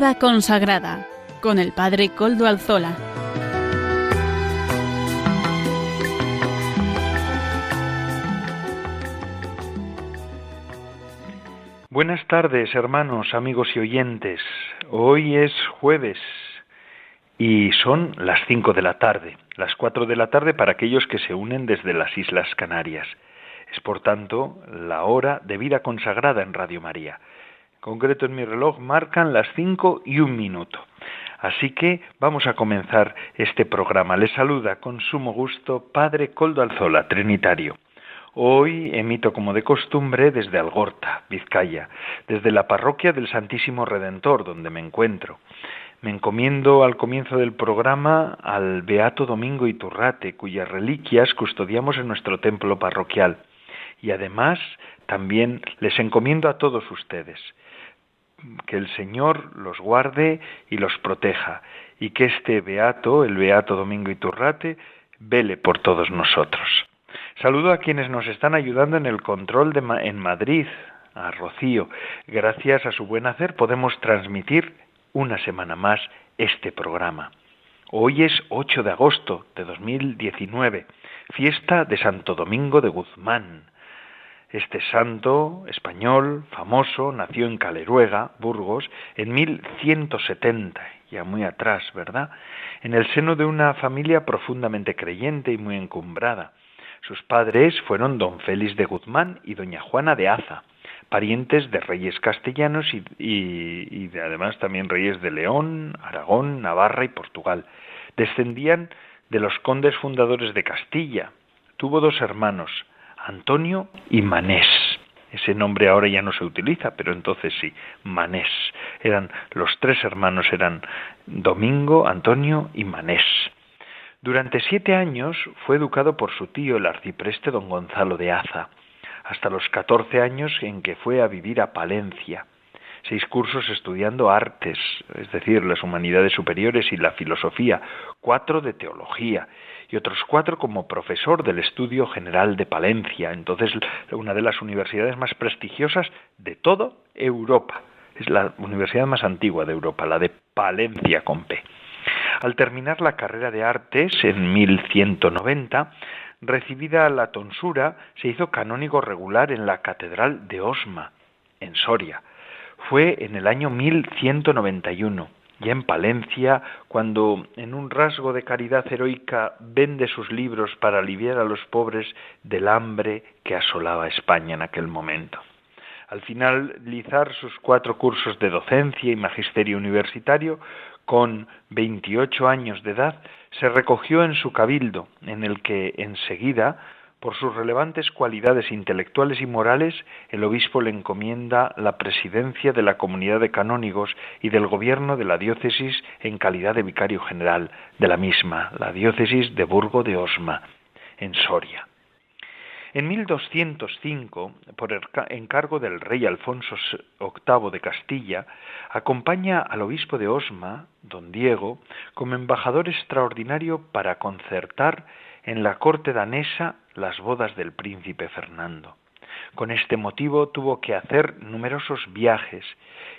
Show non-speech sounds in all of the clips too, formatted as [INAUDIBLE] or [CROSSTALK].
Vida consagrada con el Padre Coldo Alzola. Buenas tardes, hermanos, amigos y oyentes. Hoy es jueves y son las cinco de la tarde, las cuatro de la tarde para aquellos que se unen desde las Islas Canarias. Es por tanto la hora de vida consagrada en Radio María concreto en mi reloj, marcan las cinco y un minuto. Así que vamos a comenzar este programa. Les saluda con sumo gusto Padre Coldo Alzola, Trinitario. Hoy emito como de costumbre desde Algorta, Vizcaya, desde la parroquia del Santísimo Redentor, donde me encuentro. Me encomiendo al comienzo del programa al Beato Domingo Iturrate, cuyas reliquias custodiamos en nuestro templo parroquial. Y además también les encomiendo a todos ustedes que el Señor los guarde y los proteja, y que este beato, el beato Domingo Iturrate, vele por todos nosotros. Saludo a quienes nos están ayudando en el control de en Madrid, a Rocío. Gracias a su buen hacer podemos transmitir una semana más este programa. Hoy es 8 de agosto de 2019, fiesta de Santo Domingo de Guzmán. Este santo español famoso nació en Caleruega, Burgos, en 1170, ya muy atrás, ¿verdad? En el seno de una familia profundamente creyente y muy encumbrada. Sus padres fueron don Félix de Guzmán y doña Juana de Aza, parientes de reyes castellanos y, además también reyes de León, Aragón, Navarra y Portugal. Descendían de los condes fundadores de Castilla. Tuvo dos hermanos, Antonio y Manés. Ese nombre ahora ya no se utiliza, pero entonces sí, Manés. Eran los tres hermanos eran Domingo, Antonio y Manés. Durante siete años fue educado por su tío, el arcipreste don Gonzalo de Aza, hasta los catorce años en que fue a vivir a Palencia. Seis cursos estudiando artes, es decir, las humanidades superiores y la filosofía, cuatro de teología, y otros cuatro como profesor del Estudio General de Palencia, entonces una de las universidades más prestigiosas de toda Europa. Es la universidad más antigua de Europa, la de Palencia con P. Al terminar la carrera de artes en 1190, recibida la tonsura, se hizo canónigo regular en la Catedral de Osma, en Soria. Fue en el año 1191 ya en Palencia, cuando en un rasgo de caridad heroica vende sus libros para aliviar a los pobres del hambre que asolaba España en aquel momento. Al finalizar sus cuatro cursos de docencia y magisterio universitario, con 28 años de edad, se recogió en su cabildo, en el que enseguida por sus relevantes cualidades intelectuales y morales, el obispo le encomienda la presidencia de la comunidad de canónigos y del gobierno de la diócesis en calidad de vicario general de la misma, la diócesis de Burgo de Osma, en Soria. En 1205, por encargo del rey Alfonso VIII de Castilla, acompaña al obispo de Osma, don Diego, como embajador extraordinario para concertar en la corte danesa las bodas del príncipe Fernando. Con este motivo tuvo que hacer numerosos viajes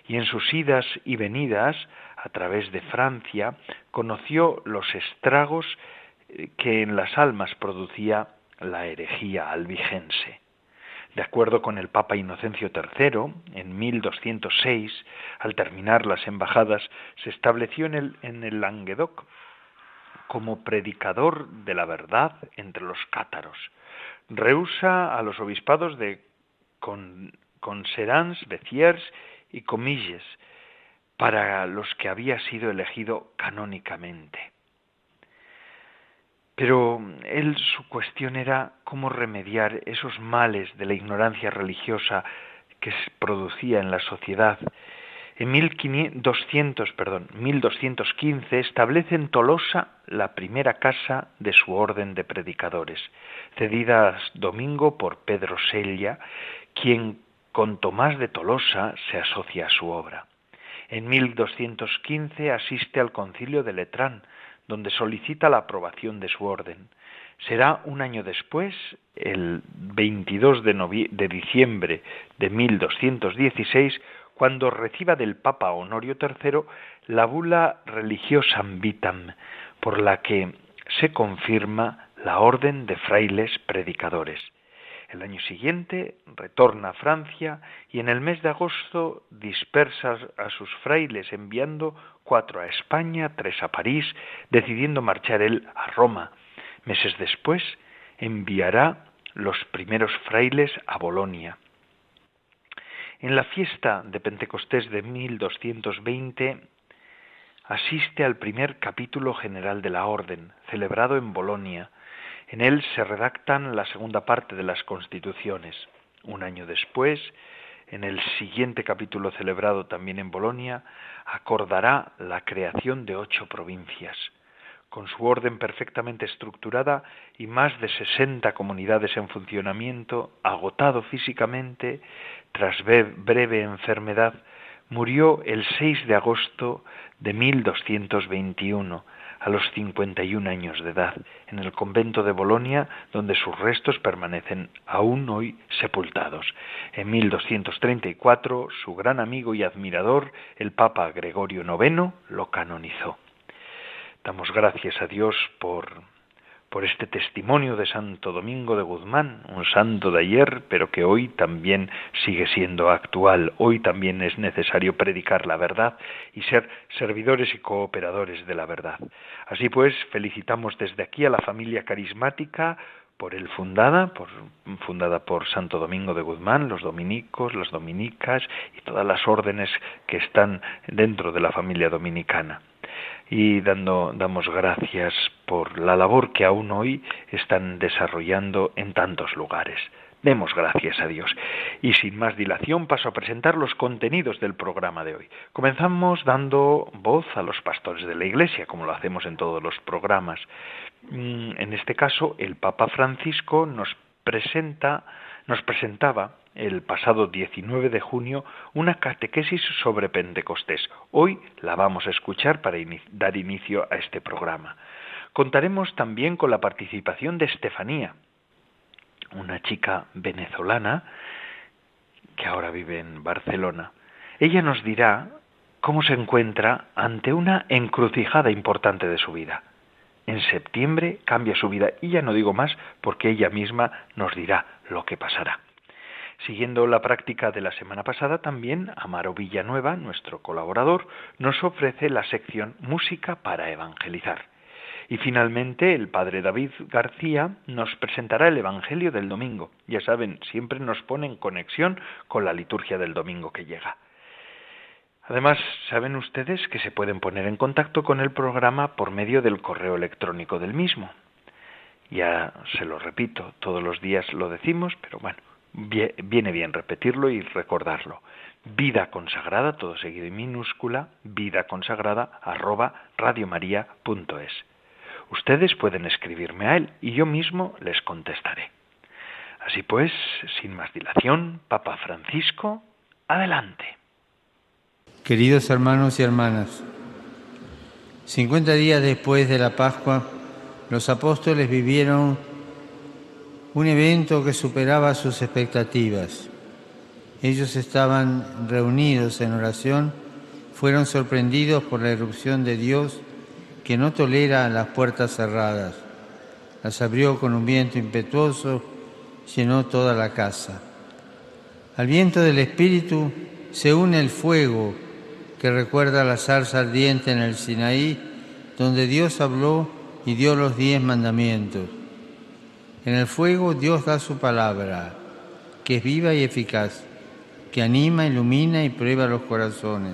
y en sus idas y venidas a través de Francia conoció los estragos eh, que en las almas producía la herejía albigense. De acuerdo con el Papa Inocencio III, en 1206, al terminar las embajadas, se estableció en el, en el Languedoc como predicador de la verdad entre los cátaros. Rehúsa a los obispados de Conserans, Béziers y Comilles, para los que había sido elegido canónicamente. Pero él su cuestión era cómo remediar esos males de la ignorancia religiosa que se producía en la sociedad 1200, perdón, 1215 establece en Tolosa la primera casa de su orden de predicadores, cedida domingo por Pedro Sella, quien con Tomás de Tolosa se asocia a su obra. En 1215 asiste al concilio de Letrán, donde solicita la aprobación de su orden. Será un año después, el 22 de, de diciembre de 1216, cuando reciba del Papa Honorio III la bula religiosam vitam, por la que se confirma la orden de frailes predicadores. El año siguiente retorna a Francia y en el mes de agosto dispersa a sus frailes enviando cuatro a España, tres a París, decidiendo marchar él a Roma. Meses después enviará los primeros frailes a Bolonia. En la fiesta de Pentecostés de 1220 asiste al primer capítulo general de la Orden, celebrado en Bolonia, en él se redactan la segunda parte de las constituciones. Un año después, en el siguiente capítulo celebrado también en Bolonia, acordará la creación de ocho provincias. Con su orden perfectamente estructurada y más de sesenta comunidades en funcionamiento, agotado físicamente, tras breve enfermedad, murió el 6 de agosto de 1221 a los 51 años de edad, en el convento de Bolonia, donde sus restos permanecen aún hoy sepultados. En 1234, su gran amigo y admirador, el Papa Gregorio IX, lo canonizó. Damos gracias a Dios por por este testimonio de Santo Domingo de Guzmán, un santo de ayer, pero que hoy también sigue siendo actual. Hoy también es necesario predicar la verdad y ser servidores y cooperadores de la verdad. Así pues, felicitamos desde aquí a la familia carismática por él fundada, por, fundada por Santo Domingo de Guzmán, los dominicos, las dominicas y todas las órdenes que están dentro de la familia dominicana y dando, damos gracias por la labor que aún hoy están desarrollando en tantos lugares. Demos gracias a Dios. Y sin más dilación paso a presentar los contenidos del programa de hoy. Comenzamos dando voz a los pastores de la Iglesia, como lo hacemos en todos los programas. Mm, en este caso, el Papa Francisco nos presenta, nos presentaba el pasado 19 de junio una catequesis sobre Pentecostés. Hoy la vamos a escuchar para dar inicio a este programa. Contaremos también con la participación de Estefanía, una chica venezolana que ahora vive en Barcelona. Ella nos dirá cómo se encuentra ante una encrucijada importante de su vida. En septiembre cambia su vida y ya no digo más porque ella misma nos dirá lo que pasará. Siguiendo la práctica de la semana pasada, también Amaro Villanueva, nuestro colaborador, nos ofrece la sección Música para Evangelizar. Y finalmente el padre David García nos presentará el Evangelio del domingo. Ya saben, siempre nos pone en conexión con la liturgia del domingo que llega. Además, saben ustedes que se pueden poner en contacto con el programa por medio del correo electrónico del mismo. Ya se lo repito, todos los días lo decimos, pero bueno, viene bien repetirlo y recordarlo. Vida consagrada, todo seguido en minúscula, vida consagrada, arroba radiomaria.es. Ustedes pueden escribirme a él y yo mismo les contestaré. Así pues, sin más dilación, Papa Francisco, adelante. Queridos hermanos y hermanas, 50 días después de la Pascua, los apóstoles vivieron un evento que superaba sus expectativas. Ellos estaban reunidos en oración, fueron sorprendidos por la erupción de Dios que no tolera las puertas cerradas. Las abrió con un viento impetuoso, llenó toda la casa. Al viento del Espíritu se une el fuego que recuerda la zarza ardiente en el Sinaí, donde Dios habló y dio los diez mandamientos. En el fuego Dios da su palabra, que es viva y eficaz, que anima, ilumina y prueba los corazones.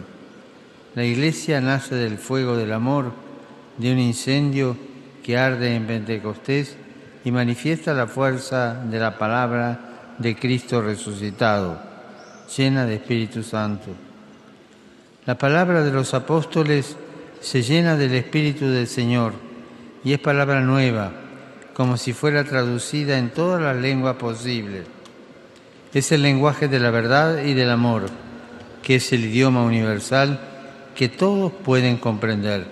La iglesia nace del fuego del amor, de un incendio que arde en Pentecostés y manifiesta la fuerza de la palabra de Cristo resucitado, llena de Espíritu Santo. La palabra de los apóstoles se llena del Espíritu del Señor y es palabra nueva como si fuera traducida en todas las lenguas posibles. Es el lenguaje de la verdad y del amor, que es el idioma universal que todos pueden comprender.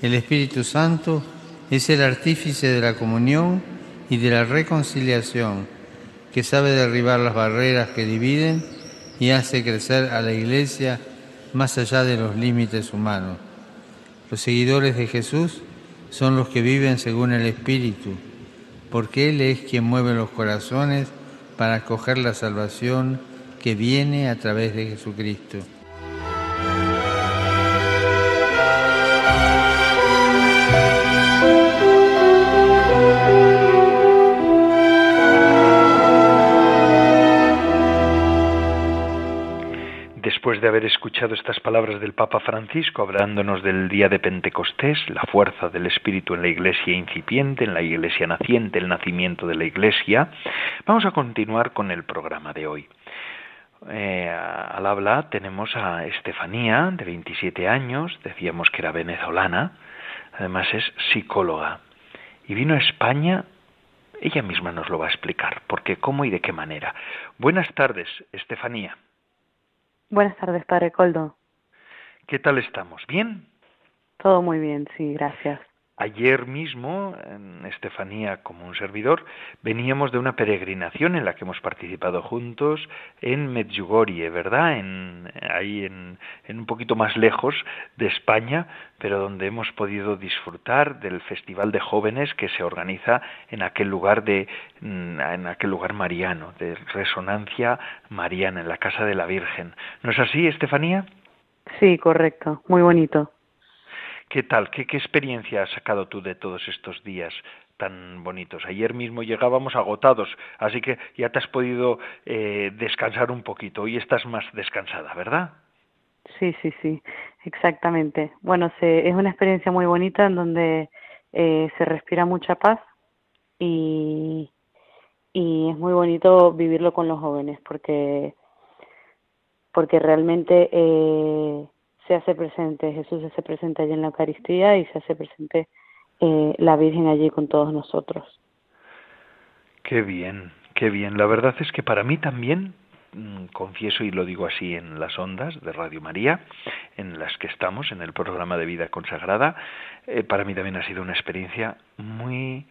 El Espíritu Santo es el artífice de la comunión y de la reconciliación, que sabe derribar las barreras que dividen y hace crecer a la Iglesia más allá de los límites humanos. Los seguidores de Jesús son los que viven según el Espíritu, porque Él es quien mueve los corazones para acoger la salvación que viene a través de Jesucristo. Después de haber escuchado estas palabras del Papa Francisco hablándonos del día de Pentecostés, la fuerza del Espíritu en la Iglesia incipiente, en la Iglesia naciente, el nacimiento de la Iglesia, vamos a continuar con el programa de hoy. Eh, al habla tenemos a Estefanía, de 27 años, decíamos que era venezolana, además es psicóloga, y vino a España, ella misma nos lo va a explicar, porque cómo y de qué manera. Buenas tardes, Estefanía. Buenas tardes, Padre Coldo. ¿Qué tal estamos? ¿Bien? Todo muy bien, sí, gracias. Ayer mismo, Estefanía como un servidor, veníamos de una peregrinación en la que hemos participado juntos en Medjugorje, ¿verdad? En, ahí en, en, un poquito más lejos de España, pero donde hemos podido disfrutar del Festival de Jóvenes que se organiza en aquel lugar de, en aquel lugar mariano, de resonancia mariana, en la Casa de la Virgen. ¿No es así, Estefanía? Sí, correcto, muy bonito. ¿Qué tal? ¿Qué, ¿Qué experiencia has sacado tú de todos estos días tan bonitos? Ayer mismo llegábamos agotados, así que ya te has podido eh, descansar un poquito. Hoy estás más descansada, ¿verdad? Sí, sí, sí, exactamente. Bueno, se, es una experiencia muy bonita en donde eh, se respira mucha paz y, es muy bonito vivirlo con los jóvenes porque porque realmente eh, se hace presente, Jesús se hace presente allí en la Eucaristía y se hace presente eh, la Virgen allí con todos nosotros. Qué bien, qué bien. La verdad es que para mí también, mm, confieso y lo digo así en las ondas de Radio María, en las que estamos, en el programa de vida consagrada, eh, para mí también ha sido una experiencia muy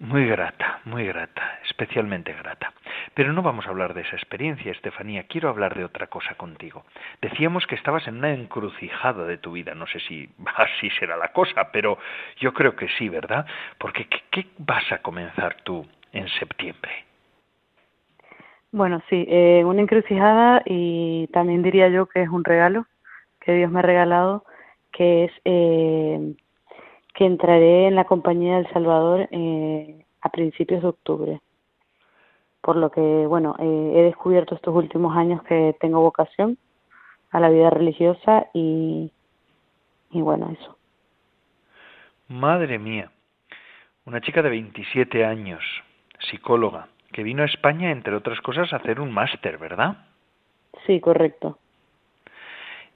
muy grata, muy grata, especialmente grata. Pero no vamos a hablar de esa experiencia, Estefanía, quiero hablar de otra cosa contigo. Decíamos que estabas en una encrucijada de tu vida, no sé si [LAUGHS] así será la cosa, pero yo creo que sí, ¿verdad? Porque ¿qué, vas a comenzar tú en septiembre? Bueno, sí, eh, una encrucijada y también diría yo que es un regalo que Dios me ha regalado, que es... Eh, que entraré en la Compañía del Salvador eh, a principios de octubre. Por lo que, bueno, eh, he descubierto estos últimos años que tengo vocación a la vida religiosa y, y bueno, eso. Madre mía, una chica de 27 años, psicóloga, que vino a España, entre otras cosas, a hacer un máster, ¿verdad? Sí, correcto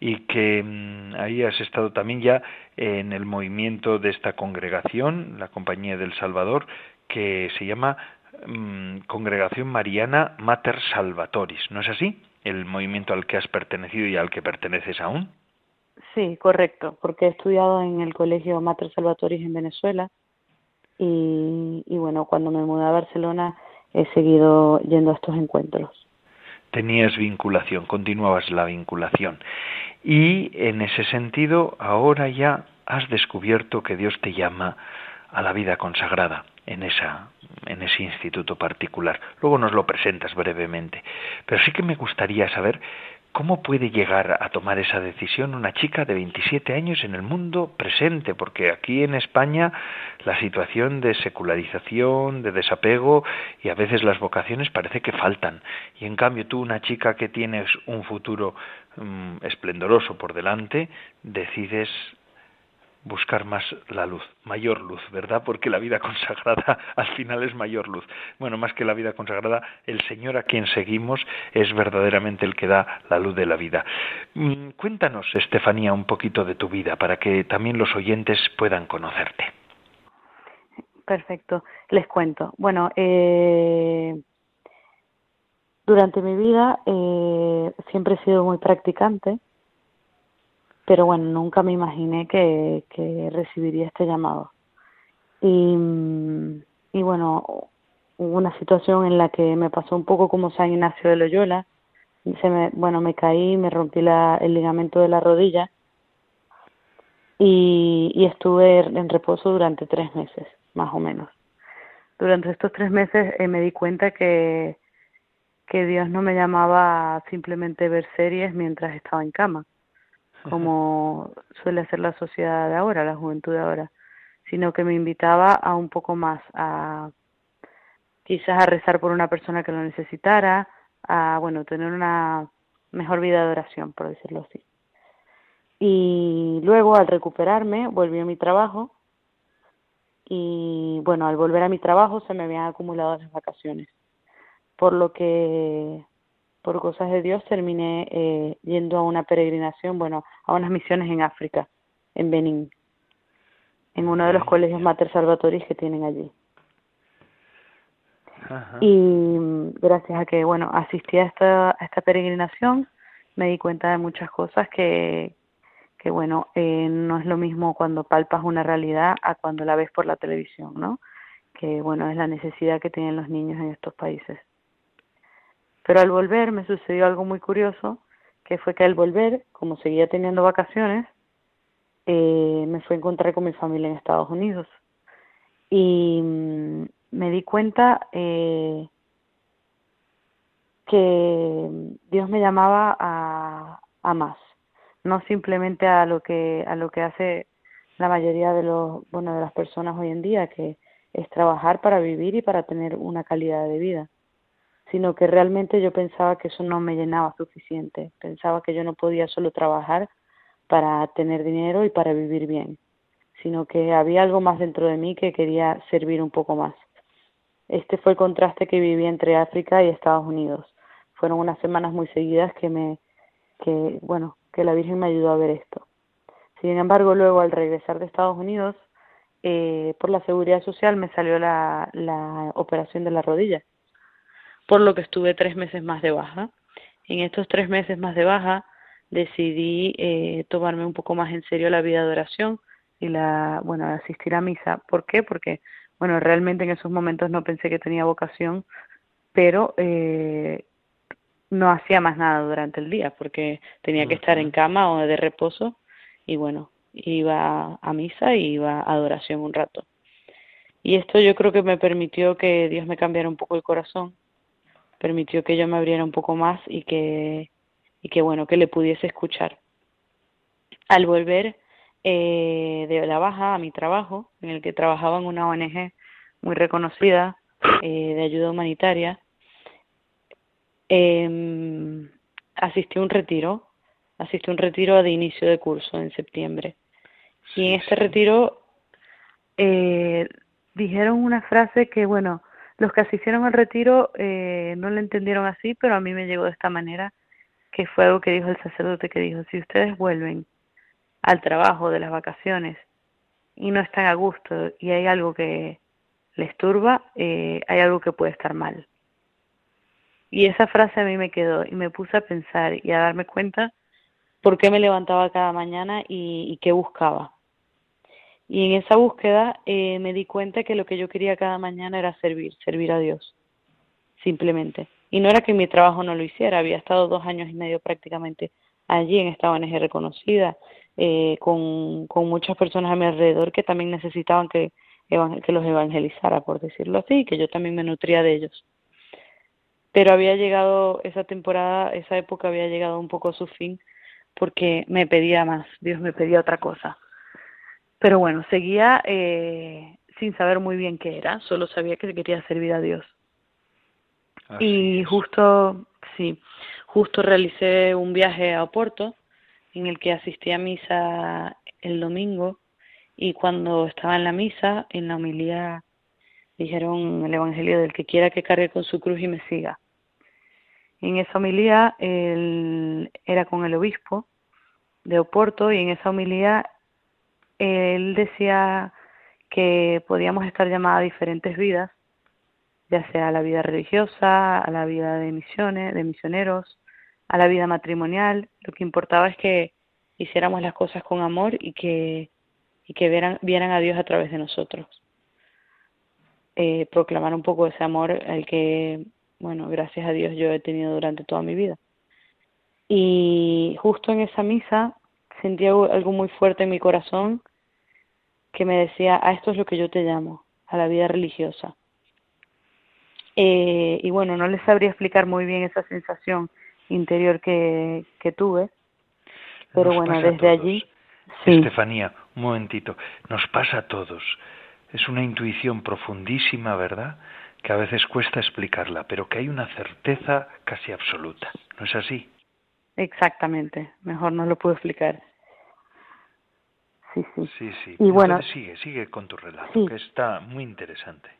y que mm, ahí has estado también ya en el movimiento de esta congregación, la Compañía del Salvador, que se llama mm, Congregación Mariana Mater Salvatoris, ¿no es así? El movimiento al que has pertenecido y al que perteneces aún. Sí, correcto, porque he estudiado en el Colegio Mater Salvatoris en Venezuela y, y bueno, cuando me mudé a Barcelona he seguido yendo a estos encuentros tenías vinculación, continuabas la vinculación. Y en ese sentido, ahora ya has descubierto que Dios te llama a la vida consagrada en esa en ese instituto particular. Luego nos lo presentas brevemente, pero sí que me gustaría saber ¿Cómo puede llegar a tomar esa decisión una chica de 27 años en el mundo presente? Porque aquí en España la situación de secularización, de desapego y a veces las vocaciones parece que faltan. Y en cambio tú, una chica que tienes un futuro mm, esplendoroso por delante, decides buscar más la luz, mayor luz, ¿verdad? Porque la vida [LAUGHS] consagrada al final es mayor luz. Bueno, más que la vida consagrada, el Señor a quien seguimos es verdaderamente el que da la luz de la vida. Mm, cuéntanos, Estefanía, un poquito de tu vida para que también los oyentes puedan conocerte. Perfecto, les cuento. Bueno, eh, durante mi vida eh, siempre he sido muy practicante pero bueno, nunca me imaginé que, recibiría este llamado. Y, y bueno, hubo una situación en la que me pasó un poco como San Ignacio de Loyola, se me, bueno, me caí, me rompí la, el ligamento de la rodilla y, y estuve en reposo durante tres meses, más o menos. Durante estos tres meses eh, me di cuenta que, que Dios no me llamaba a simplemente ver series mientras estaba en cama, como [LAUGHS] suele hacer la sociedad de ahora, la juventud de ahora, sino que me invitaba a un poco más, a quizás a rezar por una persona que lo necesitara, a bueno, tener una mejor vida de oración, por decirlo así. Y luego al recuperarme volví a mi trabajo y bueno, al volver a mi trabajo se me habían acumulado las vacaciones, por lo que por cosas de Dios terminé eh, yendo a una peregrinación, bueno, a unas misiones en África, en Benín, en uno de los colegios Mater Salvatoris que tienen allí. Y gracias a que, bueno, asistí a esta, a esta peregrinación, me di cuenta de muchas cosas que, que bueno, eh, no es lo mismo cuando palpas una realidad a cuando la ves por la televisión, ¿no? Que, bueno, es la necesidad que tienen los niños en estos países. Pero al volver me sucedió algo muy curioso, que fue que al volver, como seguía teniendo vacaciones, eh, me fui a encontrar con mi familia en Estados Unidos. Y mm, me di cuenta eh, que Dios me llamaba a, a más, no simplemente a lo que a lo que hace la mayoría de los bueno de las personas hoy en día que es trabajar para vivir y para tener una calidad de vida sino que realmente yo pensaba que eso no me llenaba suficiente pensaba que yo no podía solo trabajar para tener dinero y para vivir bien sino que había algo más dentro de mí que quería servir un poco más este fue el contraste que viví entre África y Estados Unidos. Fueron unas semanas muy seguidas que me, que, bueno, que la Virgen me ayudó a ver esto. Sin embargo, luego al regresar de Estados Unidos, eh, por la seguridad social me salió la, la operación de la rodilla, por lo que estuve tres meses más de baja. En estos tres meses más de baja decidí eh, tomarme un poco más en serio la vida de oración y la, bueno, asistir a misa. ¿Por qué? Porque bueno, realmente en esos momentos no pensé que tenía vocación, pero eh, no hacía más nada durante el día porque tenía que estar en cama o de reposo y bueno, iba a misa y iba a adoración un rato. Y esto yo creo que me permitió que Dios me cambiara un poco el corazón, permitió que yo me abriera un poco más y que, y que bueno, que le pudiese escuchar. Al volver eh, de la baja a mi trabajo, en el que trabajaba en una ONG muy reconocida eh, de ayuda humanitaria. Eh, asistí a un retiro, asistí a un retiro de inicio de curso en septiembre. Y en este retiro eh, dijeron una frase que, bueno, los que asistieron al retiro eh, no lo entendieron así, pero a mí me llegó de esta manera, que fue algo que dijo el sacerdote que dijo, si ustedes vuelven al trabajo de las vacaciones y no están a gusto y hay algo que les turba, eh, hay algo que puede estar mal. Y esa frase a mí me quedó y me puse a pensar y a darme cuenta por qué me levantaba cada mañana y, qué buscaba. Y en esa búsqueda eh, me di cuenta que lo que yo quería cada mañana era servir, servir a Dios, simplemente. Y no era que mi trabajo no lo hiciera, había estado dos años y medio prácticamente allí en esta ONG reconocida, eh, con, muchas personas a mi alrededor que también necesitaban que, que los evangelizara, por decirlo así, y que yo también me nutría de ellos. Pero había llegado esa temporada, esa época había llegado un poco a su fin porque me pedía más, Dios me pedía otra cosa. Pero bueno, seguía eh, sin saber muy bien qué era, solo sabía que quería servir a Dios. y justo, sí, justo realicé un viaje a Oporto en el que asistí a misa el domingo y cuando estaba en la misa, en la homilía dijeron el Evangelio del que quiera que cargue con su cruz y me siga. En esa homilía él era con el obispo de Oporto y en esa homilía él decía que podíamos estar llamadas a diferentes vidas, ya sea a la vida religiosa, a la vida de misiones, de misioneros, a la vida matrimonial. Lo que importaba es que hiciéramos las cosas con amor y que, y que vieran, vieran a Dios a través de nosotros. Eh, proclamar un poco ese amor al que, bueno, gracias a Dios yo he tenido durante toda mi vida. Y justo en esa misa sentí algo muy fuerte en mi corazón que me decía, a esto es lo que yo te llamo, a la vida religiosa. Eh, y bueno, no les sabría explicar muy bien esa sensación interior que, que tuve, pero bueno, desde allí... Estefanía, un momentito, nos pasa a todos. Es una intuición profundísima, ¿verdad? Que a veces cuesta explicarla, pero que hay una certeza casi absoluta. ¿No es así? Exactamente, mejor no lo puedo explicar. Sí, sí. Sí, sí. Y bueno, sigue, sigue con tu relato, que está muy interesante.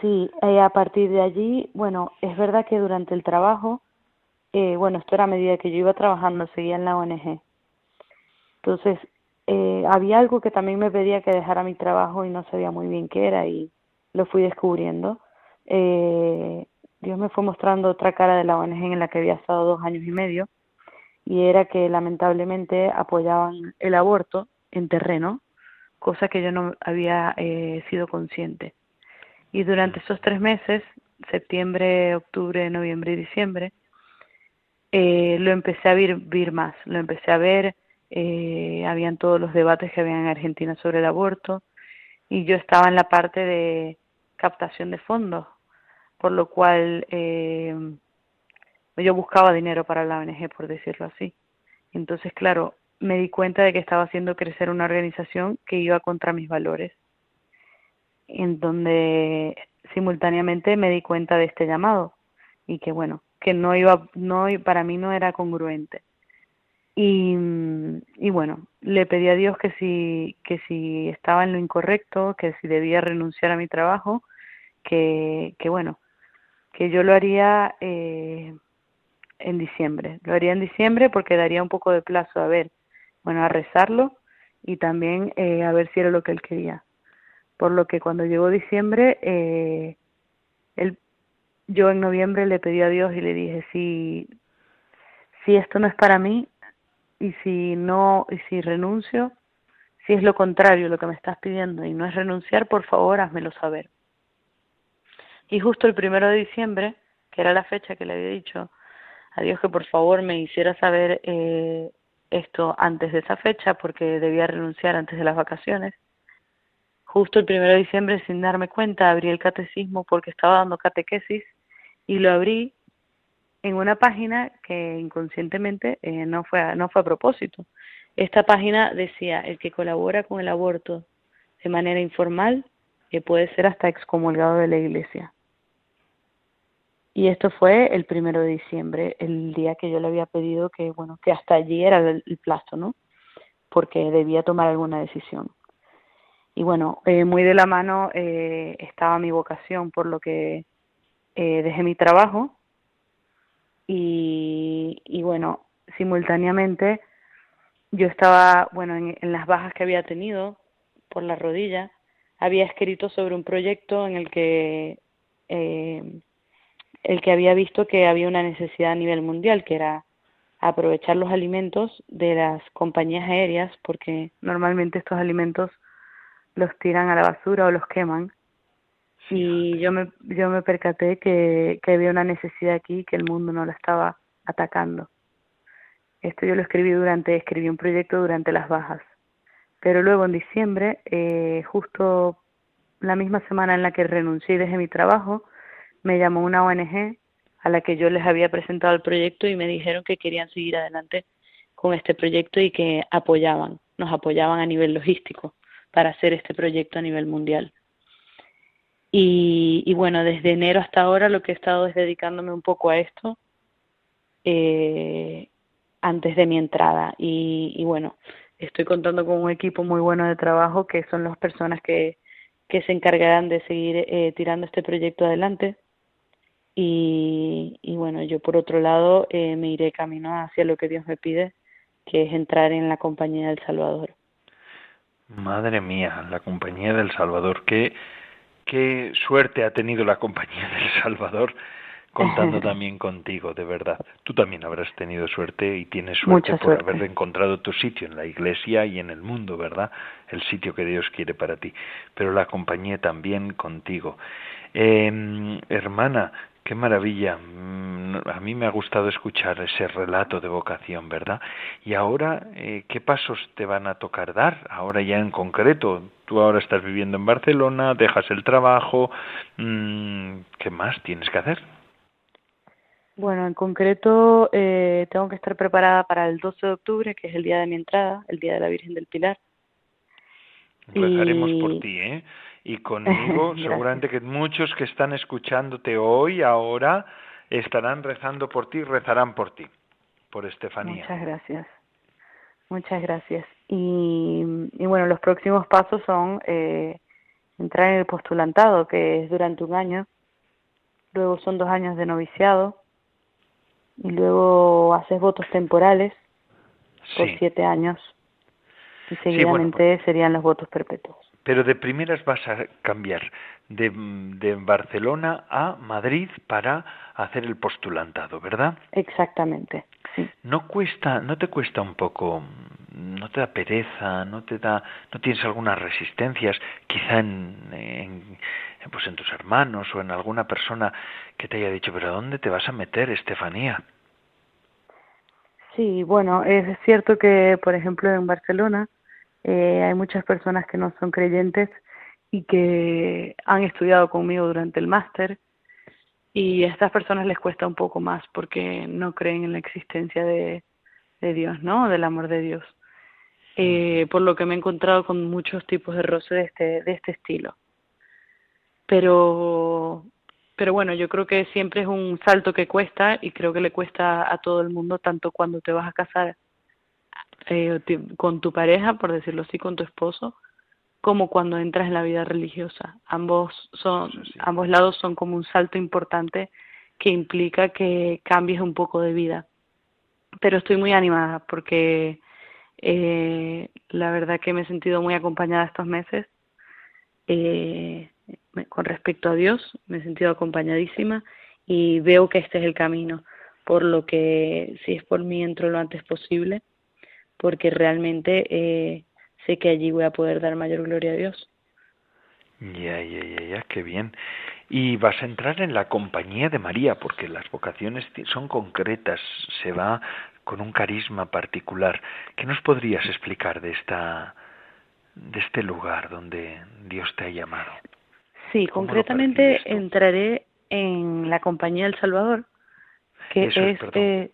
Sí, eh, a partir de allí, bueno, es verdad que durante el trabajo, eh, bueno, esto era a medida que yo iba trabajando, seguía en la ONG. Entonces, eh, había algo que también me pedía que dejara mi trabajo y no sabía muy bien qué era y lo fui descubriendo. Eh, Dios me fue mostrando otra cara de la ONG en la que había estado dos años y medio y era que lamentablemente apoyaban el aborto en terreno, cosa que yo no había eh, sido consciente. Y durante esos tres meses, septiembre, octubre, noviembre y diciembre, eh, lo empecé a vivir más, lo empecé a ver, eh, habían todos los debates que había en Argentina sobre el aborto y yo estaba en la parte de captación de fondos, por lo cual eh, yo buscaba dinero para la ONG, por decirlo así. Entonces, claro, me di cuenta de que estaba haciendo crecer una organización que iba contra mis valores en donde simultáneamente me di cuenta de este llamado y que bueno, que no iba, no, para mí no era congruente. Y, y bueno, le pedí a Dios que si, que si estaba en lo incorrecto, que si debía renunciar a mi trabajo, que, que bueno, que yo lo haría eh, en diciembre. Lo haría en diciembre porque daría un poco de plazo a ver, bueno, a rezarlo y también eh, a ver si era lo que él quería por lo que cuando llegó diciembre, eh, él, yo en noviembre le pedí a Dios y le dije, si, si esto no es para mí y si no, y si renuncio, si es lo contrario lo que me estás pidiendo y no es renunciar, por favor, házmelo saber. Y justo el primero de diciembre, que era la fecha que le había dicho a Dios que por favor me hiciera saber eh, esto antes de esa fecha, porque debía renunciar antes de las vacaciones, Justo el primero de diciembre, sin darme cuenta, abrí el catecismo porque estaba dando catequesis y lo abrí en una página que inconscientemente eh, no, fue a, no fue a propósito. Esta página decía, el que colabora con el aborto de manera informal eh, puede ser hasta excomulgado de la iglesia. Y esto fue el primero de diciembre, el día que yo le había pedido que, bueno, que hasta allí era el, el plazo, ¿no? Porque debía tomar alguna decisión y bueno, eh, muy de la mano eh, estaba mi vocación, por lo que eh, dejé mi trabajo y, y bueno, simultáneamente yo estaba, bueno, en, en, las bajas que había tenido por la rodilla, había escrito sobre un proyecto en el que el que había visto que había una necesidad a nivel mundial, que era aprovechar los alimentos de las compañías aéreas, porque normalmente estos alimentos los tiran a la basura o los queman. Y yo me, yo me percaté que, que había una necesidad aquí que el mundo no la estaba atacando. Esto yo lo escribí durante, escribí un proyecto durante las bajas. Pero luego en diciembre, eh, justo la misma semana en la que renuncié y dejé mi trabajo, me llamó una ONG a la que yo les había presentado el proyecto y me dijeron que querían seguir adelante con este proyecto y que apoyaban, nos apoyaban a nivel logístico para hacer este proyecto a nivel mundial. Y, bueno, desde enero hasta ahora lo que he estado es dedicándome un poco a esto eh, antes de mi entrada. Y, bueno, estoy contando con un equipo muy bueno de trabajo que son las personas que, que se encargarán de seguir eh, tirando este proyecto adelante. Y, y, bueno, yo por otro lado eh, me iré camino hacia lo que Dios me pide, que es entrar en la compañía del Salvador. Madre mía, la Compañía del Salvador. Qué, qué suerte ha tenido la Compañía del Salvador contando [LAUGHS] también contigo, de verdad. Tú también habrás tenido suerte y tienes suerte por haber encontrado tu sitio en la iglesia y en el mundo, ¿verdad? El sitio que Dios quiere para ti. Pero la compañía también contigo. Eh, hermana, Qué maravilla. Mm, a mí me ha gustado escuchar ese relato de vocación, ¿verdad? Y ahora, eh, ¿qué pasos te van a tocar dar? Ahora ya en concreto, tú ahora estás viviendo en Barcelona, dejas el trabajo, mm, ¿qué más tienes que hacer? Bueno, en concreto eh, tengo que estar preparada para el 12 de octubre, que es el día de mi entrada, el día de la Virgen del Pilar. Rezaremos por ti, ¿eh? Y [LAUGHS] conmigo, seguramente que muchos que están escuchándote hoy, ahora, estarán rezando por ti, rezarán por ti, por Estefanía. Muchas gracias. Muchas gracias. Y, y bueno, los próximos pasos son eh, entrar en el postulantado, que es durante un año. Luego son dos años de noviciado. Y luego haces votos temporales por siete años. Y seguidamente serían los votos perpetuos. Pero de primeras vas a cambiar de, de, Barcelona a Madrid para hacer el postulantado, ¿verdad? Exactamente. Sí. No cuesta, no te cuesta un poco, no te da pereza, no te da, no tienes algunas resistencias, quizá en, en, pues en tus hermanos o en alguna persona que te haya dicho, pero ¿a dónde te vas a meter, Estefanía? Sí, bueno, es cierto que, por ejemplo, en Barcelona eh, hay muchas personas que no son creyentes y que han estudiado conmigo durante el máster y a estas personas les cuesta un poco más porque no creen en la existencia de, Dios, ¿no? Del amor de Dios. Eh, por lo que me he encontrado con muchos tipos de roce de este, de este estilo. Pero, pero bueno, yo creo que siempre es un salto que cuesta y creo que le cuesta a todo el mundo, tanto cuando te vas a casar eh, con tu pareja, por decirlo así, con tu esposo, como cuando entras en la vida religiosa. Ambos son, ambos lados son como un salto importante que implica que cambies un poco de vida. Pero estoy muy animada porque eh, la verdad que me he sentido muy acompañada estos meses eh, con respecto a Dios, me he sentido acompañadísima y veo que este es el camino, por lo que si es por mí entro lo antes posible porque realmente eh, sé que allí voy a poder dar mayor gloria a Dios. Ya, ya, ya, ya, qué bien. Y vas a entrar en la compañía de María, porque las vocaciones son concretas, se va con un carisma particular. ¿Qué nos podrías explicar de esta de este lugar donde Dios te ha llamado? Sí, concretamente entraré en la compañía del Salvador, que es, eh,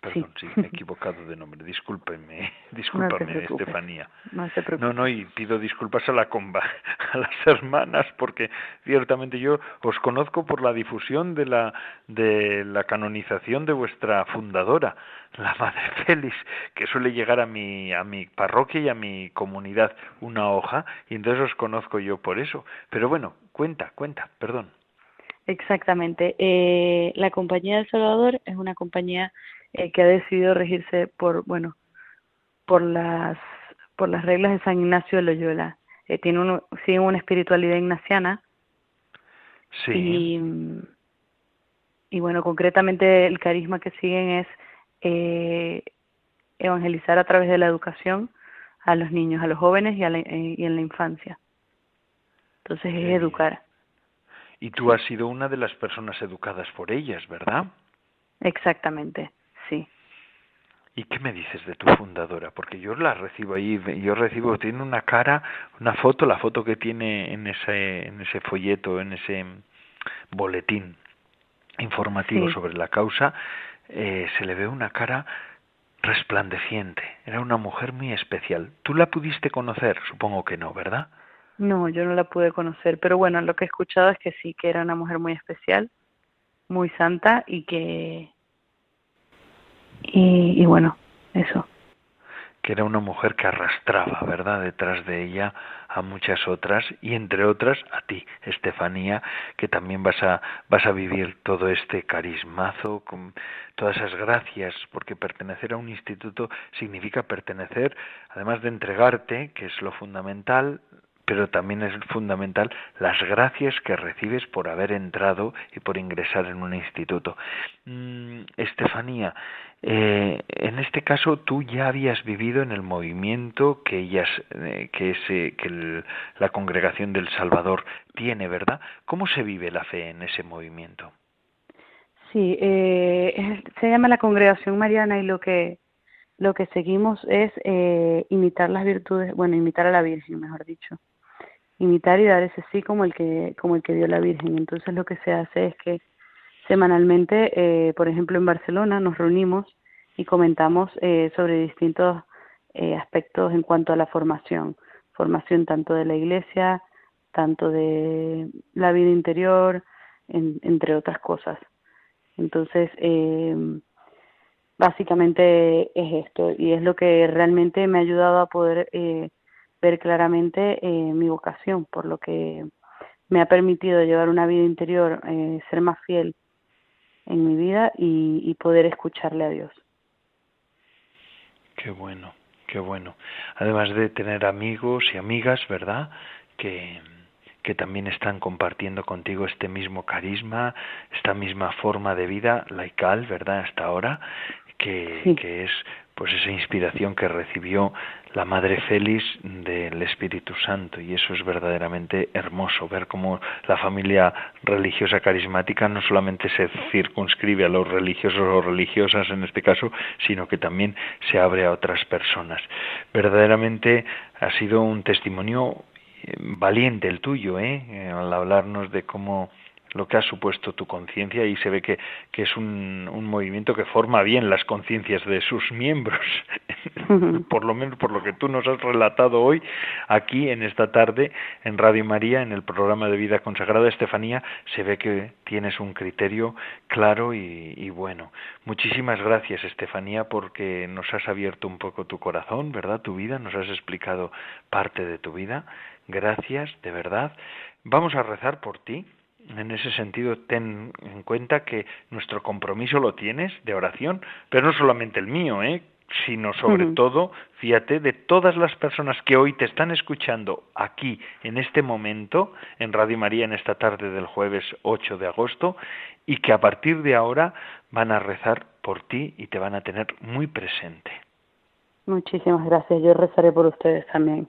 Perdón, sí. me he equivocado de nombre. Discúlpeme, [LAUGHS] discúlpame, Estefanía. No, no, no, y pido disculpas a la comba, [LAUGHS] a las hermanas, porque ciertamente yo os conozco por la difusión de la de la canonización de vuestra fundadora, la Madre Félix, que suele llegar a mi a mi parroquia y a mi comunidad una hoja, y entonces os conozco yo por eso. Pero bueno, cuenta, cuenta, perdón. Exactamente. Eh, la Compañía del Salvador es una compañía eh, que ha decidido regirse por, bueno, por las, por las reglas de San Ignacio de Loyola. Eh, tiene uno, sigue una espiritualidad ignaciana. Sí. Y, y bueno, concretamente el carisma que siguen es eh, evangelizar a través de la educación a los niños, a los jóvenes y, a la, eh, y en la infancia. Entonces es educar. Y tú has sido una de las personas educadas por ellas, ¿verdad? Exactamente. Sí. ¿Y qué me dices de tu fundadora? Porque yo la recibo ahí, yo recibo, tiene una cara, una foto, la foto que tiene en ese, en ese folleto, en ese boletín informativo sobre la causa, eh, se le ve una cara resplandeciente. Era una mujer muy especial. ¿Tú la pudiste conocer? Supongo que no, ¿verdad? No, yo no la pude conocer, pero bueno, lo que he escuchado es que sí, que era una mujer muy especial, muy santa y que y, bueno, eso. Que era una mujer que arrastraba, ¿verdad?, detrás de ella a muchas otras y entre otras a ti, Estefanía, que también vas a vas a vivir todo este carismazo con todas esas gracias, porque pertenecer a un instituto significa pertenecer, además de entregarte, que es lo fundamental, pero también es fundamental las gracias que recibes por haber entrado y por ingresar en un instituto. Mm, Estefanía, eh, en este caso tú ya habías vivido en el movimiento que ellas, eh, que, ese, que la congregación del Salvador tiene, ¿verdad? ¿Cómo se vive la fe en ese movimiento? Sí, eh, se llama la Congregación Mariana y lo que lo que seguimos es eh, imitar las virtudes, bueno, imitar a la Virgen, mejor dicho, imitar y dar ese sí como el que como el que dio la Virgen. Entonces lo que se hace es que semanalmente, eh, por ejemplo en Barcelona, nos reunimos y comentamos eh, sobre distintos eh, aspectos en cuanto a la formación, formación tanto de la Iglesia, tanto de la vida interior, entre otras cosas. Entonces, eh, básicamente es esto y es lo que realmente me ha ayudado a poder eh, ver claramente eh, mi vocación, por lo que me ha permitido llevar una vida interior, eh, ser más fiel en mi vida y, y poder escucharle a Dios. Qué bueno, qué bueno. Además de tener amigos y amigas, ¿verdad? Que, que también están compartiendo contigo este mismo carisma, esta misma forma de vida laical, ¿verdad? Hasta ahora, que, que es pues esa inspiración que recibió la Madre Félix del Espíritu Santo y eso es verdaderamente hermoso ver cómo la familia religiosa carismática no solamente se circunscribe a los religiosos o religiosas en este caso, sino que también se abre a otras personas. Verdaderamente ha sido un testimonio eh, valiente el tuyo, ¿eh? al hablarnos de cómo lo que ha supuesto tu conciencia y se ve que, que es un, un, movimiento que forma bien las conciencias de sus miembros, [LAUGHS] por lo menos por lo que tú nos has relatado hoy aquí en esta tarde en Radio María, en el programa de vida consagrada, Estefanía, se ve que tienes un criterio claro y, y bueno. Muchísimas gracias, Estefanía, porque nos has abierto un poco tu corazón, ¿verdad? Tu vida, nos has explicado parte de tu vida. Gracias, de verdad. Vamos a rezar por ti en ese sentido, ten en cuenta que nuestro compromiso lo tienes de oración, pero no solamente el mío, ¿eh? sino sobre todo, fíjate, de todas las personas que hoy te están escuchando aquí, en este momento, en Radio María, en esta tarde del jueves 8 de agosto, y que a partir de ahora van a rezar por ti y te van a tener muy presente. Muchísimas gracias, yo rezaré por ustedes también.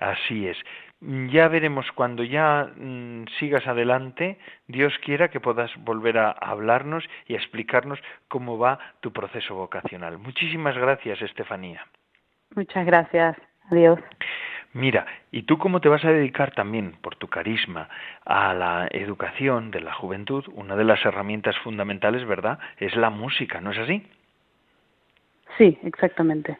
Así es ya veremos cuando ya mm, sigas adelante, Dios quiera que puedas volver a hablarnos y a explicarnos cómo va tu proceso vocacional. Muchísimas gracias, Estefanía. Muchas gracias. Adiós. Mira, ¿y tú cómo te vas a dedicar también, por tu carisma, a la educación de la juventud? Una de las herramientas fundamentales, ¿verdad?, es la música, ¿no es así? Sí, exactamente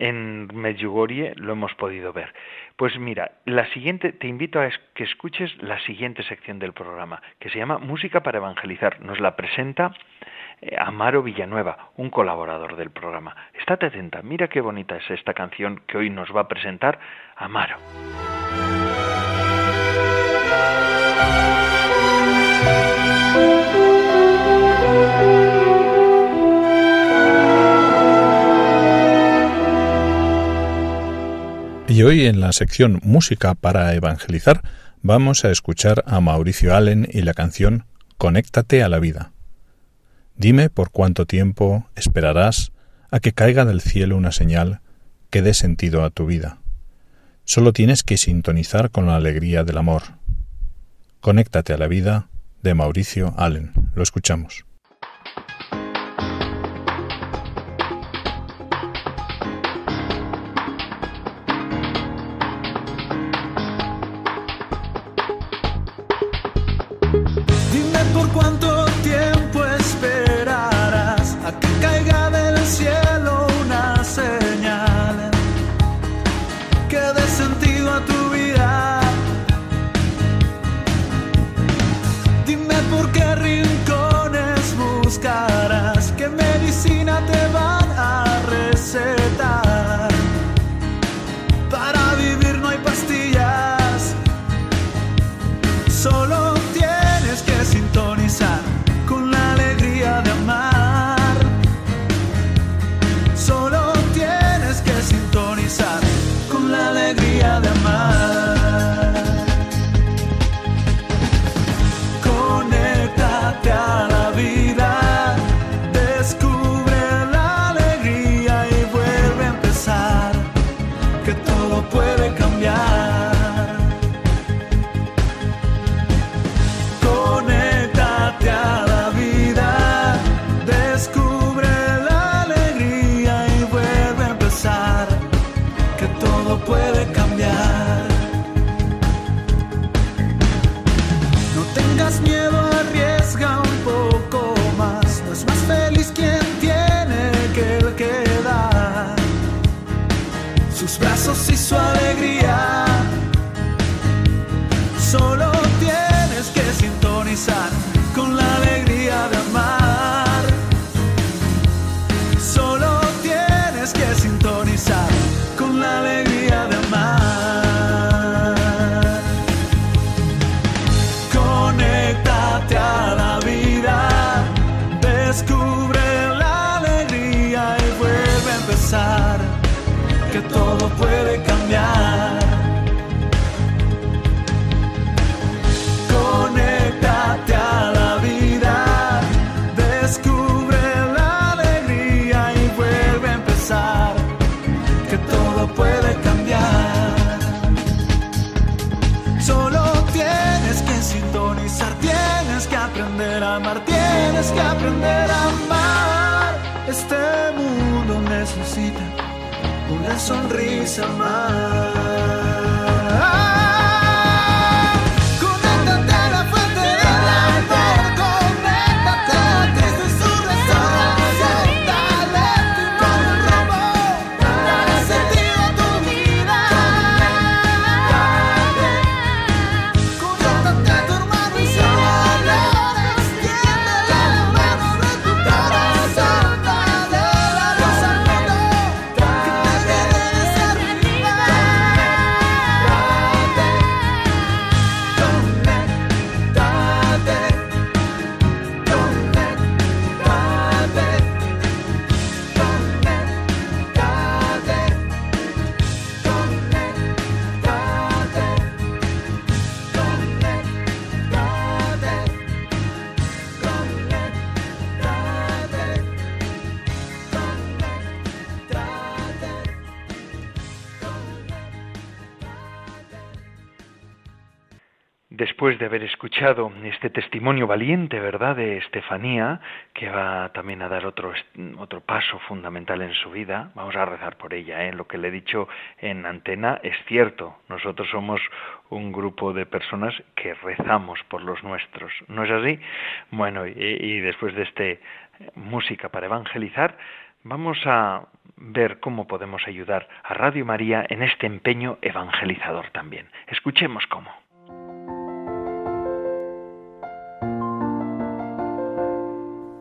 en Medjugorje lo hemos podido ver. Pues mira, la siguiente, te invito a que escuches la siguiente sección del programa, que se llama Música para Evangelizar. Nos la presenta eh, Amaro Villanueva, un colaborador del programa. Estate atenta, mira qué bonita es esta canción que hoy nos va a presentar Amaro. Y hoy en la sección Música para Evangelizar vamos a escuchar a Mauricio Allen y la canción Conéctate a la vida. Dime por cuánto tiempo esperarás a que caiga del cielo una señal que dé sentido a tu vida. Solo tienes que sintonizar con la alegría del amor. Conéctate a la vida de Mauricio Allen. Lo escuchamos. Amar, tienes que aprender a amar. Este mundo necesita una sonrisa más. Después de haber escuchado este testimonio valiente, ¿verdad?, de Estefanía, que va también a dar otro, otro paso fundamental en su vida, vamos a rezar por ella, ¿eh? Lo que le he dicho en antena es cierto, nosotros somos un grupo de personas que rezamos por los nuestros, ¿no es así? Bueno, y, y después de este música para evangelizar, vamos a ver cómo podemos ayudar a Radio María en este empeño evangelizador también. Escuchemos cómo.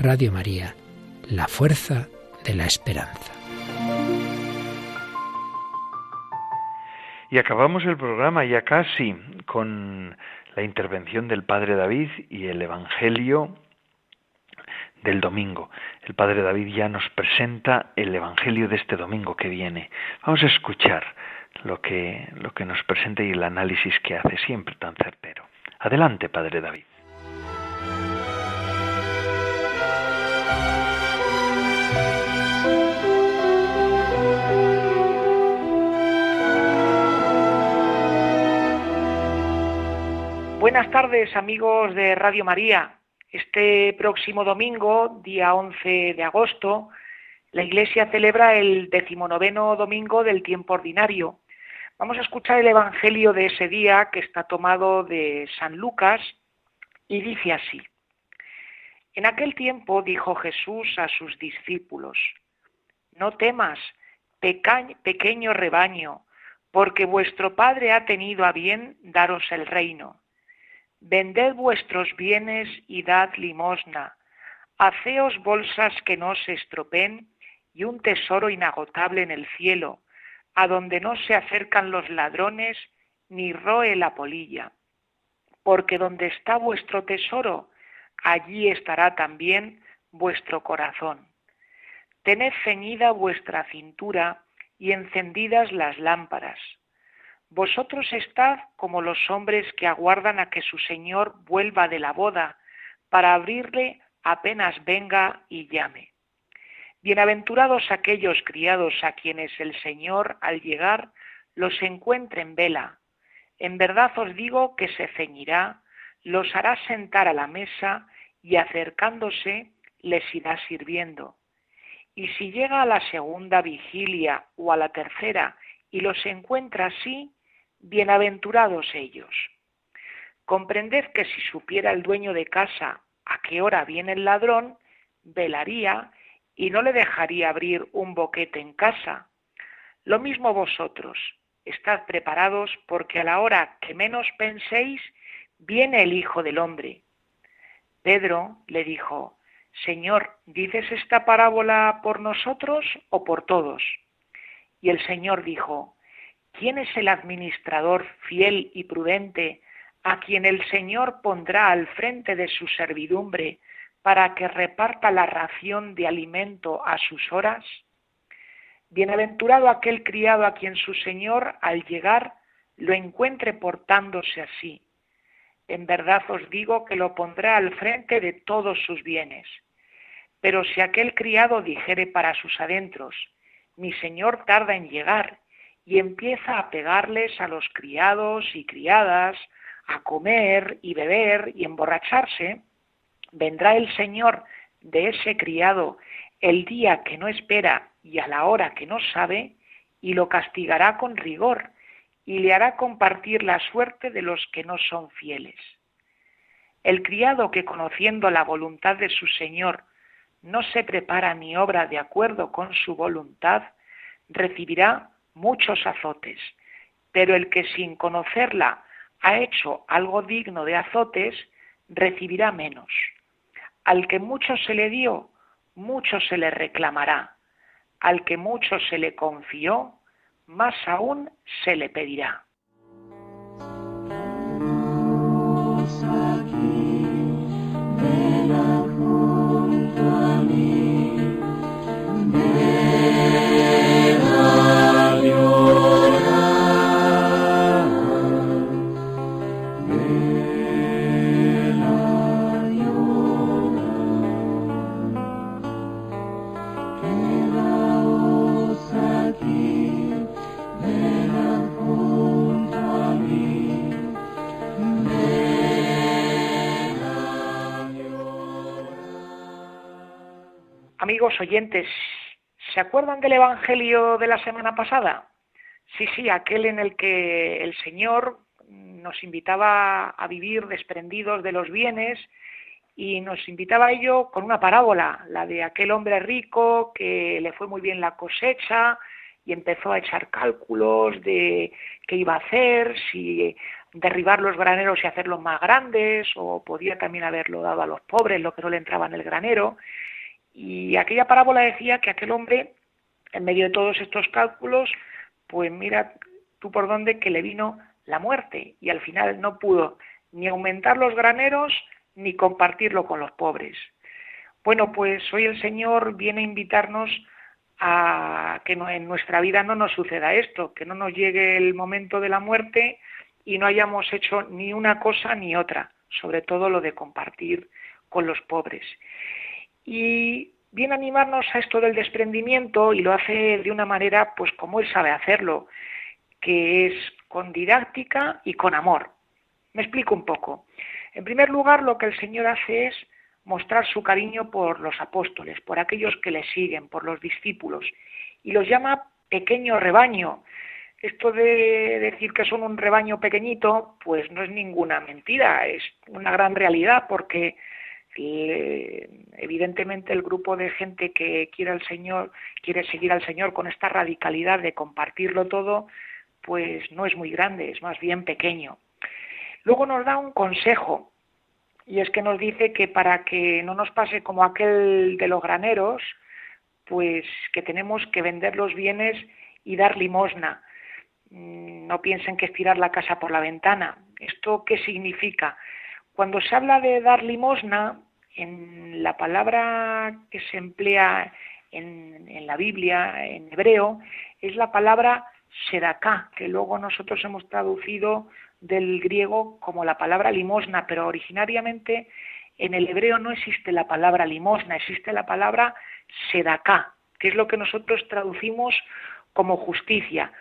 Radio María, la fuerza de la esperanza. Y acabamos el programa ya casi con la intervención del Padre David y el Evangelio del domingo. El Padre David ya nos presenta el Evangelio de este domingo que viene. Vamos a escuchar lo que, lo que nos presenta y el análisis que hace siempre tan certero. Adelante, Padre David. Buenas tardes amigos de Radio María. Este próximo domingo, día 11 de agosto, la Iglesia celebra el decimonoveno domingo del tiempo ordinario. Vamos a escuchar el Evangelio de ese día que está tomado de San Lucas y dice así. En aquel tiempo dijo Jesús a sus discípulos, No temas, pequeño rebaño, porque vuestro Padre ha tenido a bien daros el reino. Vended vuestros bienes y dad limosna. Haceos bolsas que no se estropen y un tesoro inagotable en el cielo, a donde no se acercan los ladrones ni roe la polilla. Porque donde está vuestro tesoro, allí estará también vuestro corazón. Tened ceñida vuestra cintura y encendidas las lámparas. Vosotros estad como los hombres que aguardan a que su Señor vuelva de la boda, para abrirle apenas venga y llame. Bienaventurados aquellos criados a quienes el Señor al llegar los encuentre en vela. En verdad os digo que se ceñirá, los hará sentar a la mesa y acercándose les irá sirviendo. Y si llega a la segunda vigilia o a la tercera y los encuentra así, bienaventurados ellos. Comprended que si supiera el dueño de casa a qué hora viene el ladrón, velaría y no le dejaría abrir un boquete en casa. Lo mismo vosotros, estad preparados porque a la hora que menos penséis, viene el Hijo del Hombre. Pedro le dijo, Señor, ¿dices esta parábola por nosotros o por todos? Y el Señor dijo, ¿quién es el administrador fiel y prudente a quien el Señor pondrá al frente de su servidumbre para que reparta la ración de alimento a sus horas? Bienaventurado aquel criado a quien su Señor al llegar lo encuentre portándose así. En verdad os digo que lo pondrá al frente de todos sus bienes. Pero si aquel criado dijere para sus adentros, mi Señor tarda en llegar, y empieza a pegarles a los criados y criadas, a comer y beber y emborracharse, vendrá el Señor de ese criado el día que no espera y a la hora que no sabe, y lo castigará con rigor, y le hará compartir la suerte de los que no son fieles. El criado que conociendo la voluntad de su Señor no se prepara ni obra de acuerdo con su voluntad, recibirá muchos azotes, pero el que sin conocerla ha hecho algo digno de azotes, recibirá menos. Al que mucho se le dio, mucho se le reclamará. Al que mucho se le confió, más aún se le pedirá. Amigos oyentes, ¿se acuerdan del Evangelio de la semana pasada? Sí, sí, aquel en el que el Señor nos invitaba a vivir desprendidos de los bienes y nos invitaba a ello con una parábola, la de aquel hombre rico que le fue muy bien la cosecha y empezó a echar cálculos de qué iba a hacer, si derribar los graneros y hacerlos más grandes, o podía también haberlo dado a los pobres, lo que no le entraba en el granero. Y aquella parábola decía que aquel hombre, en medio de todos estos cálculos, pues mira tú por dónde que le vino la muerte y al final no pudo ni aumentar los graneros ni compartirlo con los pobres. Bueno, pues hoy el Señor viene a invitarnos a que en nuestra vida no nos suceda esto, que no nos llegue el momento de la muerte y no hayamos hecho ni una cosa ni otra, sobre todo lo de compartir con los pobres y viene a animarnos a esto del desprendimiento y lo hace de una manera pues como él sabe hacerlo, que es con didáctica y con amor. Me explico un poco. En primer lugar, lo que el Señor hace es mostrar su cariño por los apóstoles, por aquellos que le siguen, por los discípulos, y los llama pequeño rebaño. Esto de decir que son un rebaño pequeñito, pues no es ninguna mentira, es una gran realidad, porque evidentemente el grupo de gente que quiere al Señor, quiere seguir al Señor con esta radicalidad de compartirlo todo, pues no es muy grande, es más bien pequeño. Luego nos da un consejo, y es que nos dice que para que no nos pase como aquel de los graneros, pues que tenemos que vender los bienes y dar limosna. Mm, no piensen que es tirar la casa por la ventana. ¿Esto qué significa? Cuando se habla de dar limosna, en la palabra que se emplea en, la Biblia, en hebreo, es la palabra sedaká, que luego nosotros hemos traducido del griego como la palabra limosna, pero originariamente en el hebreo no existe la palabra limosna, existe la palabra sedaká, que es lo que nosotros traducimos como justicia.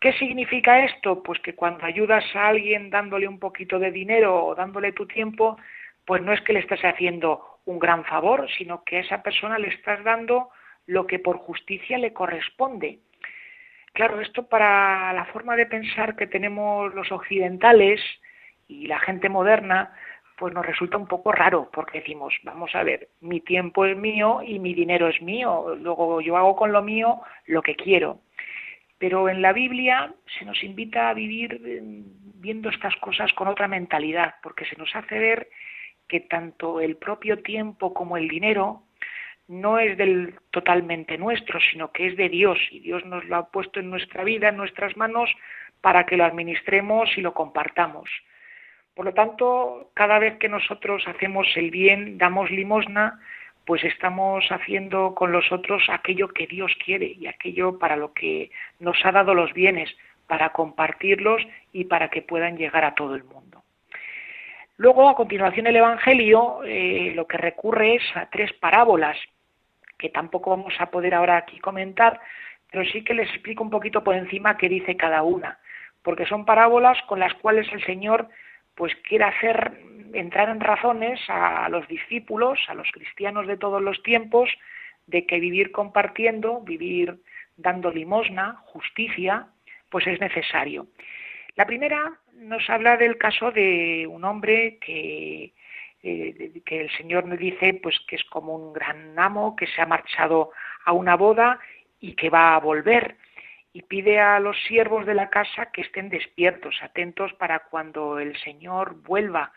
¿Qué significa esto? Pues que cuando ayudas a alguien dándole un poquito de dinero o dándole tu tiempo, pues no es que le estás haciendo un gran favor, sino que a esa persona le estás dando lo que por justicia le corresponde. Claro, esto para la forma de pensar que tenemos los occidentales y la gente moderna, pues nos resulta un poco raro, porque decimos, vamos a ver, mi tiempo es mío y mi dinero es mío, luego yo hago con lo mío lo que quiero. Pero en la Biblia se nos invita a vivir eh, viendo estas cosas con otra mentalidad, porque se nos hace ver que tanto el propio tiempo como el dinero no es del totalmente nuestro, sino que es de Dios y Dios nos lo ha puesto en nuestra vida, en nuestras manos, para que lo administremos y lo compartamos. Por lo tanto, cada vez que nosotros hacemos el bien, damos limosna, pues estamos haciendo con los otros aquello que Dios quiere y aquello para lo que nos ha dado los bienes, para compartirlos y para que puedan llegar a todo el mundo. Luego, a continuación, el Evangelio eh, lo que recurre es a tres parábolas que tampoco vamos a poder ahora aquí comentar, pero sí que les explico un poquito por encima qué dice cada una, porque son parábolas con las cuales el Señor pues quiere hacer entrar en razones a los discípulos, a los cristianos de todos los tiempos, de que vivir compartiendo, vivir dando limosna, justicia, pues es necesario. La primera nos habla del caso de un hombre que eh, que el Señor nos dice pues que es como un gran amo que se ha marchado a una boda y que va a volver y pide a los siervos de la casa que estén despiertos, atentos para cuando el Señor vuelva.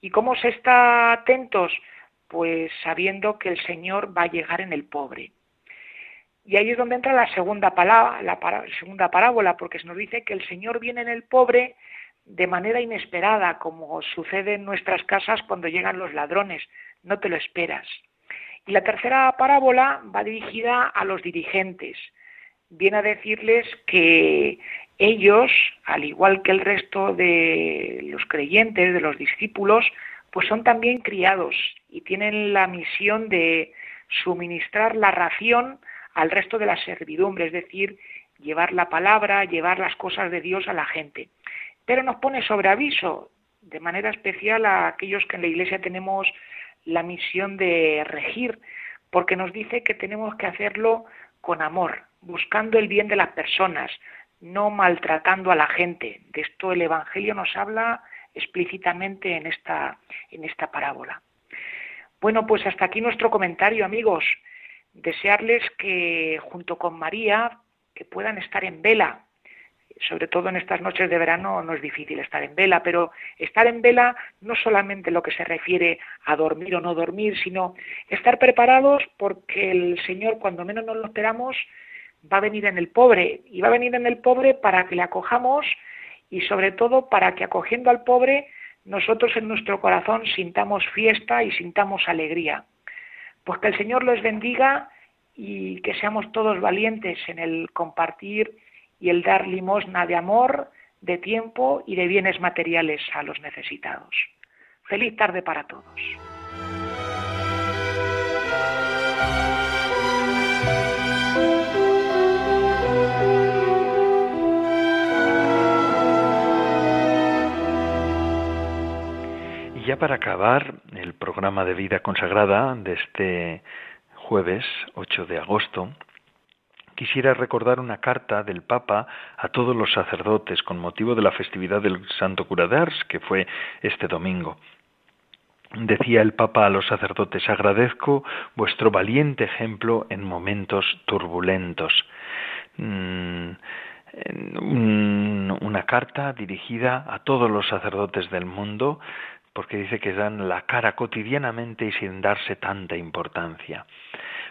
¿Y cómo se está atentos? Pues sabiendo que el Señor va a llegar en el pobre. Y ahí es donde entra la segunda, palabra, la segunda parábola, porque se nos dice que el Señor viene en el pobre de manera inesperada, como sucede en nuestras casas cuando llegan los ladrones, no te lo esperas. Y la tercera parábola va dirigida a los dirigentes. Viene a decirles que ellos, al igual que el resto de los creyentes, de los discípulos, pues son también criados y tienen la misión de suministrar la ración al resto de la servidumbre, es decir, llevar la palabra, llevar las cosas de Dios a la gente pero nos pone sobre aviso de manera especial a aquellos que en la Iglesia tenemos la misión de regir, porque nos dice que tenemos que hacerlo con amor, buscando el bien de las personas, no maltratando a la gente. De esto el Evangelio nos habla explícitamente en esta, en esta parábola. Bueno, pues hasta aquí nuestro comentario, amigos. Desearles que junto con María, que puedan estar en vela, sobre todo en estas noches de verano no es difícil estar en vela, pero estar en vela no solamente lo que se refiere a dormir o no dormir, sino estar preparados porque el Señor cuando menos nos lo esperamos va a venir en el pobre y va a venir en el pobre para que le acojamos y sobre todo para que acogiendo al pobre nosotros en nuestro corazón sintamos fiesta y sintamos alegría. Pues que el Señor los bendiga y que seamos todos valientes en el compartir y el dar limosna de amor, de tiempo y de bienes materiales a los necesitados. Feliz tarde para todos. Ya para acabar el programa de vida consagrada de este jueves 8 de agosto, quisiera recordar una carta del Papa a todos los sacerdotes con motivo de la festividad del Santo Cura que fue este domingo. Decía el Papa a los sacerdotes, agradezco vuestro valiente ejemplo en momentos turbulentos. Mm, una carta dirigida a todos los sacerdotes del mundo, porque dice que dan la cara cotidianamente y sin darse tanta importancia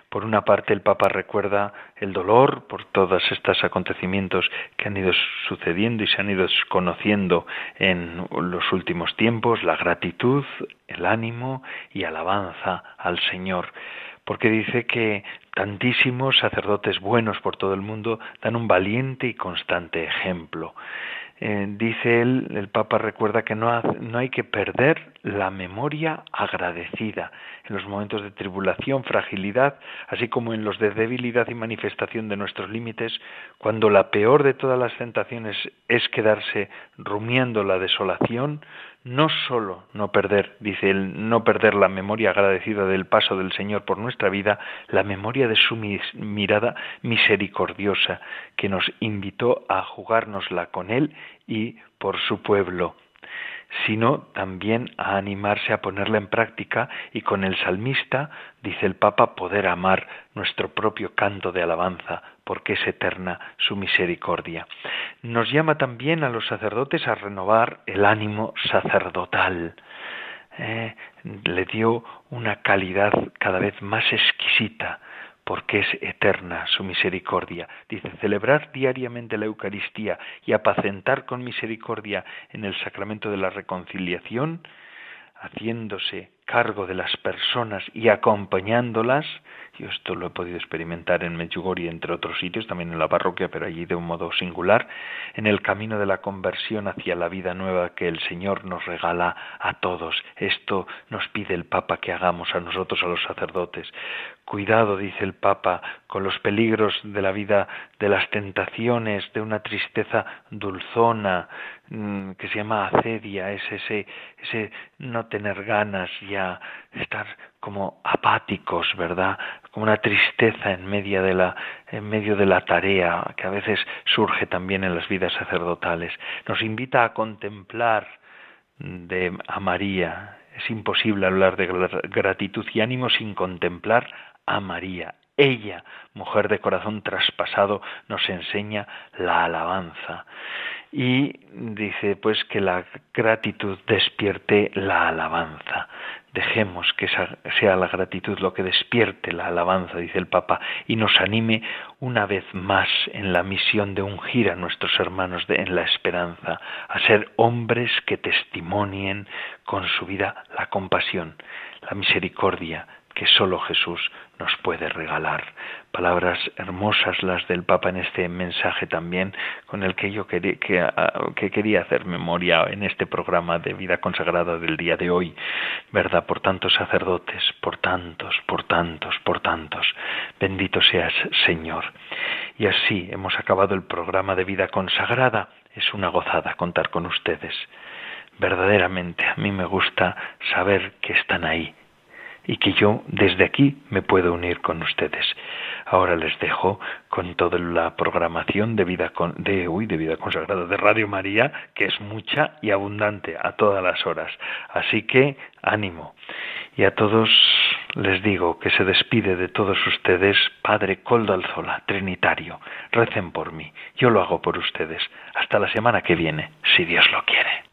Por una parte, el Papa recuerda el dolor por todos estos acontecimientos que han ido sucediendo y se han ido conociendo en los últimos tiempos, la gratitud, el ánimo y alabanza al Señor porque dice que tantísimos sacerdotes buenos por todo el mundo dan un valiente y constante ejemplo. Eh, dice él, el Papa recuerda que no, no hay que perder la memoria agradecida en los momentos de tribulación, fragilidad, así como en los de debilidad y manifestación de nuestros límites, cuando la peor de todas las tentaciones es quedarse rumiando la desolación, no sólo no perder, dice él, no perder la memoria agradecida del paso del Señor por nuestra vida, la memoria de su mirada misericordiosa, que nos invitó a jugárnosla con Él y por su pueblo sino también a animarse a ponerla en práctica y con el salmista, dice el Papa, poder amar nuestro propio canto de alabanza, porque es eterna su misericordia. Nos llama también a los sacerdotes a renovar el ánimo sacerdotal. Eh, le dio una calidad cada vez más exquisita porque es eterna su misericordia. Dice, celebrar diariamente la Eucaristía y apacentar con misericordia en el sacramento de la reconciliación, haciéndose cargo de las personas y acompañándolas, yo esto lo he podido experimentar en Medjugorje entre otros sitios, también en la parroquia, pero allí de un modo singular, en el camino de la conversión hacia la vida nueva que el Señor nos regala a todos. Esto nos pide el Papa que hagamos a nosotros, a los sacerdotes. Cuidado, dice el Papa, con los peligros de la vida, de las tentaciones, de una tristeza dulzona, mm, que se llama acedia, es ese, ese no tener ganas ya, estar como apáticos, ¿verdad? Como una tristeza en medio de la, en medio de la tarea que a veces surge también en las vidas sacerdotales. Nos invita a contemplar de, a María. Es imposible hablar de gratitud y ánimo sin contemplar a María. Ella, mujer de corazón traspasado, nos enseña la alabanza. Y dice pues que la gratitud despierte la alabanza. Dejemos que sea la gratitud lo que despierte la alabanza, dice el Papa, y nos anime una vez más en la misión de ungir a nuestros hermanos en la esperanza, a ser hombres que testimonien con su vida la compasión, la misericordia, que sólo Jesús nos puede regalar. Palabras hermosas las del Papa en este mensaje también, con el que yo quería, que, quería hacer memoria en este programa de vida consagrada del día de hoy, ¿verdad? Por tantos sacerdotes, por tantos, por tantos, por tantos. Bendito seas, Señor. Y así hemos acabado el programa de vida consagrada. Es una gozada contar con ustedes. Verdaderamente, a mí me gusta saber que están ahí y que yo desde aquí me puedo unir con ustedes. Ahora les dejo con toda la programación de vida con, de uy, de vida consagrada de Radio María, que es mucha y abundante a todas las horas. Así que ánimo. Y a todos les digo que se despide de todos ustedes Padre Coldo Alzola, Trinitario. Recen por mí. Yo lo hago por ustedes. Hasta la semana que viene, si Dios lo quiere.